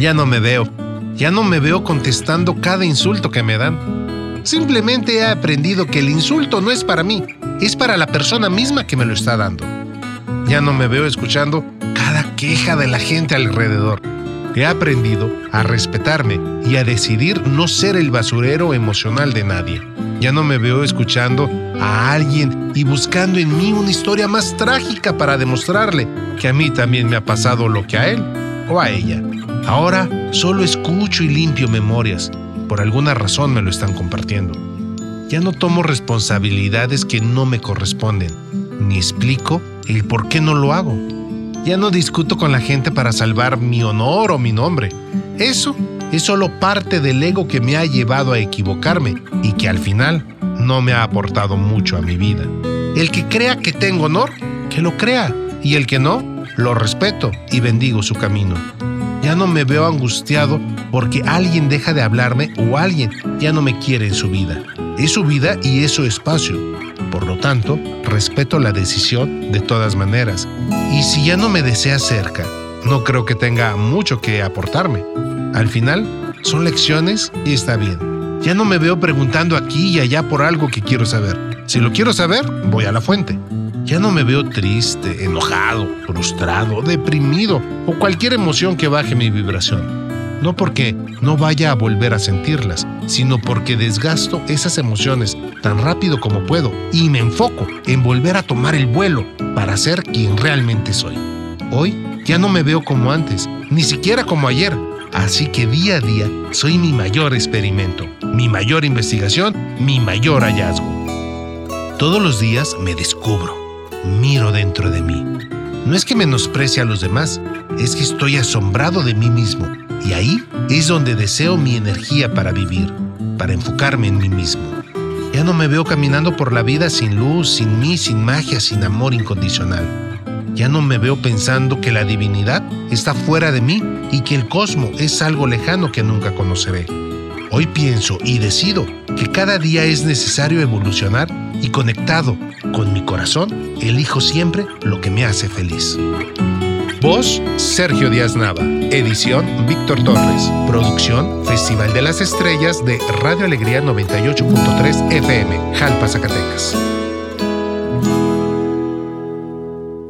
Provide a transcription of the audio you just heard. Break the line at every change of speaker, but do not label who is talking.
Ya no me veo. Ya no me veo contestando cada insulto que me dan. Simplemente he aprendido que el insulto no es para mí, es para la persona misma que me lo está dando. Ya no me veo escuchando cada queja de la gente alrededor. He aprendido a respetarme y a decidir no ser el basurero emocional de nadie. Ya no me veo escuchando a alguien y buscando en mí una historia más trágica para demostrarle que a mí también me ha pasado lo que a él o a ella. Ahora solo escucho y limpio memorias. Por alguna razón me lo están compartiendo. Ya no tomo responsabilidades que no me corresponden, ni explico el por qué no lo hago. Ya no discuto con la gente para salvar mi honor o mi nombre. Eso es solo parte del ego que me ha llevado a equivocarme y que al final no me ha aportado mucho a mi vida. El que crea que tengo honor, que lo crea, y el que no, lo respeto y bendigo su camino. No me veo angustiado porque alguien deja de hablarme o alguien ya no me quiere en su vida. Es su vida y es su espacio. Por lo tanto, respeto la decisión de todas maneras. Y si ya no me desea cerca, no creo que tenga mucho que aportarme. Al final, son lecciones y está bien. Ya no me veo preguntando aquí y allá por algo que quiero saber. Si lo quiero saber, voy a la fuente. Ya no me veo triste, enojado, frustrado, deprimido o cualquier emoción que baje mi vibración. No porque no vaya a volver a sentirlas, sino porque desgasto esas emociones tan rápido como puedo y me enfoco en volver a tomar el vuelo para ser quien realmente soy. Hoy ya no me veo como antes, ni siquiera como ayer, así que día a día soy mi mayor experimento, mi mayor investigación, mi mayor hallazgo. Todos los días me descubro, miro dentro de mí. No es que menosprecie a los demás, es que estoy asombrado de mí mismo y ahí es donde deseo mi energía para vivir, para enfocarme en mí mismo. Ya no me veo caminando por la vida sin luz, sin mí, sin magia, sin amor incondicional. Ya no me veo pensando que la divinidad está fuera de mí y que el cosmos es algo lejano que nunca conoceré. Hoy pienso y decido que cada día es necesario evolucionar y conectado con mi corazón, elijo siempre lo que me hace feliz. Voz, Sergio Díaz Nava. Edición, Víctor Torres. Producción, Festival de las Estrellas de Radio Alegría 98.3 FM, Jalpa, Zacatecas.